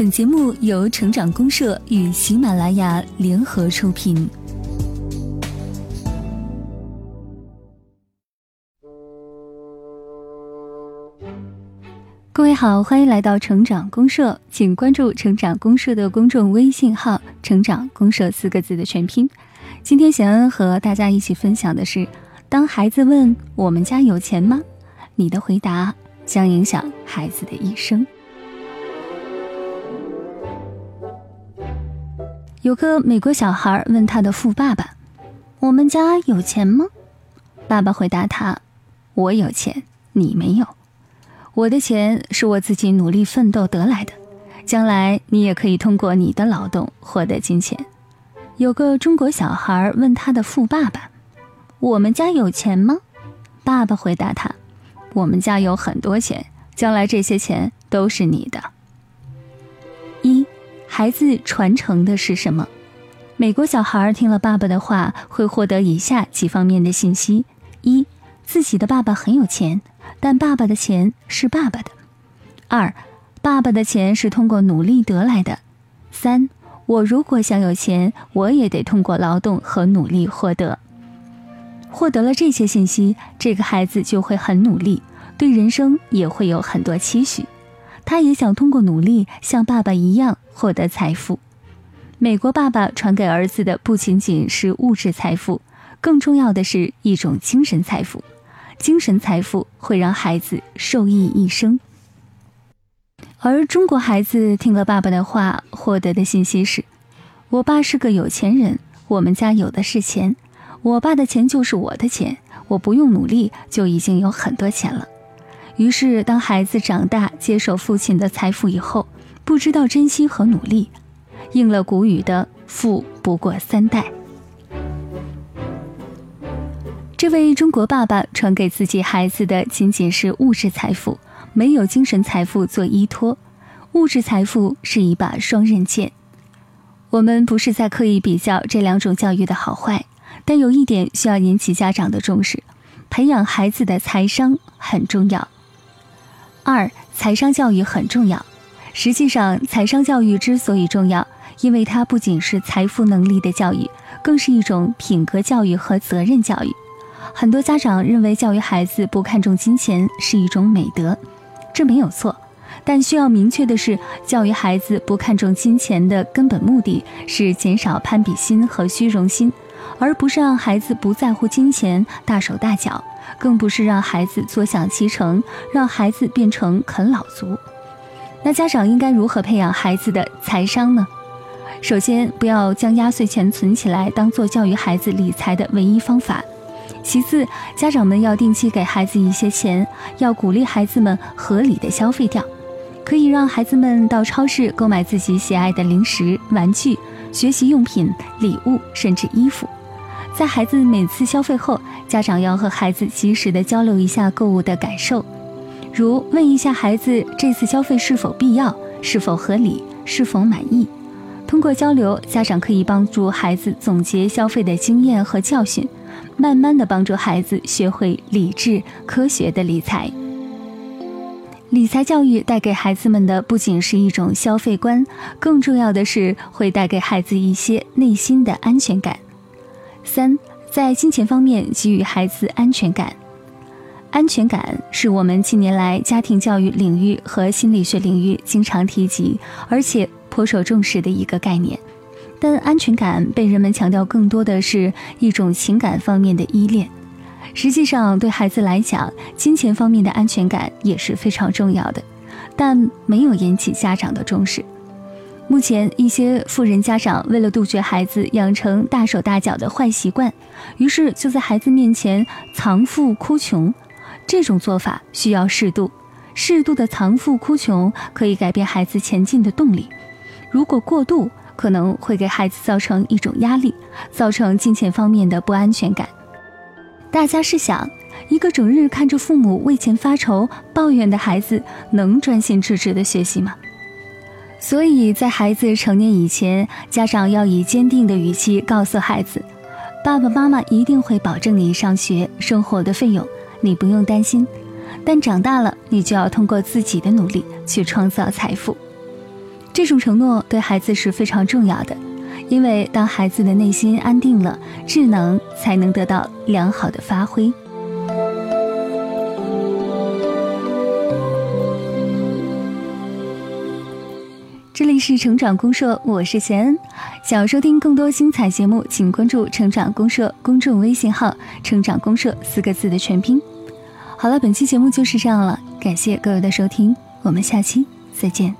本节目由成长公社与喜马拉雅联合出品。各位好，欢迎来到成长公社，请关注成长公社的公众微信号“成长公社”四个字的全拼。今天贤恩和大家一起分享的是：当孩子问我们家有钱吗？你的回答将影响孩子的一生。有个美国小孩问他的富爸爸：“我们家有钱吗？”爸爸回答他：“我有钱，你没有。我的钱是我自己努力奋斗得来的，将来你也可以通过你的劳动获得金钱。”有个中国小孩问他的富爸爸：“我们家有钱吗？”爸爸回答他：“我们家有很多钱，将来这些钱都是你的。”孩子传承的是什么？美国小孩听了爸爸的话，会获得以下几方面的信息：一，自己的爸爸很有钱，但爸爸的钱是爸爸的；二，爸爸的钱是通过努力得来的；三，我如果想有钱，我也得通过劳动和努力获得。获得了这些信息，这个孩子就会很努力，对人生也会有很多期许。他也想通过努力像爸爸一样获得财富。美国爸爸传给儿子的不仅仅是物质财富，更重要的是一种精神财富。精神财富会让孩子受益一生。而中国孩子听了爸爸的话，获得的信息是：我爸是个有钱人，我们家有的是钱，我爸的钱就是我的钱，我不用努力就已经有很多钱了。于是，当孩子长大，接受父亲的财富以后，不知道珍惜和努力，应了古语的“富不过三代”。这位中国爸爸传给自己孩子的仅仅是物质财富，没有精神财富做依托。物质财富是一把双刃剑。我们不是在刻意比较这两种教育的好坏，但有一点需要引起家长的重视：培养孩子的财商很重要。二，财商教育很重要。实际上，财商教育之所以重要，因为它不仅是财富能力的教育，更是一种品格教育和责任教育。很多家长认为教育孩子不看重金钱是一种美德，这没有错。但需要明确的是，教育孩子不看重金钱的根本目的是减少攀比心和虚荣心，而不是让孩子不在乎金钱、大手大脚。更不是让孩子坐享其成，让孩子变成啃老族。那家长应该如何培养孩子的财商呢？首先，不要将压岁钱存起来当做教育孩子理财的唯一方法。其次，家长们要定期给孩子一些钱，要鼓励孩子们合理的消费掉，可以让孩子们到超市购买自己喜爱的零食、玩具、学习用品、礼物，甚至衣服。在孩子每次消费后，家长要和孩子及时的交流一下购物的感受，如问一下孩子这次消费是否必要、是否合理、是否满意。通过交流，家长可以帮助孩子总结消费的经验和教训，慢慢的帮助孩子学会理智、科学的理财。理财教育带给孩子们的不仅是一种消费观，更重要的是会带给孩子一些内心的安全感。三，在金钱方面给予孩子安全感。安全感是我们近年来家庭教育领域和心理学领域经常提及，而且颇受重视的一个概念。但安全感被人们强调更多的是一种情感方面的依恋。实际上，对孩子来讲，金钱方面的安全感也是非常重要的，但没有引起家长的重视。目前，一些富人家长为了杜绝孩子养成大手大脚的坏习惯，于是就在孩子面前藏富哭穷。这种做法需要适度，适度的藏富哭穷可以改变孩子前进的动力。如果过度，可能会给孩子造成一种压力，造成金钱方面的不安全感。大家试想，一个整日看着父母为钱发愁抱怨的孩子，能专心致志的学习吗？所以在孩子成年以前，家长要以坚定的语气告诉孩子：“爸爸妈妈一定会保证你上学生活的费用，你不用担心。但长大了，你就要通过自己的努力去创造财富。”这种承诺对孩子是非常重要的，因为当孩子的内心安定了，智能才能得到良好的发挥。这里是成长公社，我是贤恩。想要收听更多精彩节目，请关注成长公社公众微信号“成长公社”四个字的全拼。好了，本期节目就是这样了，感谢各位的收听，我们下期再见。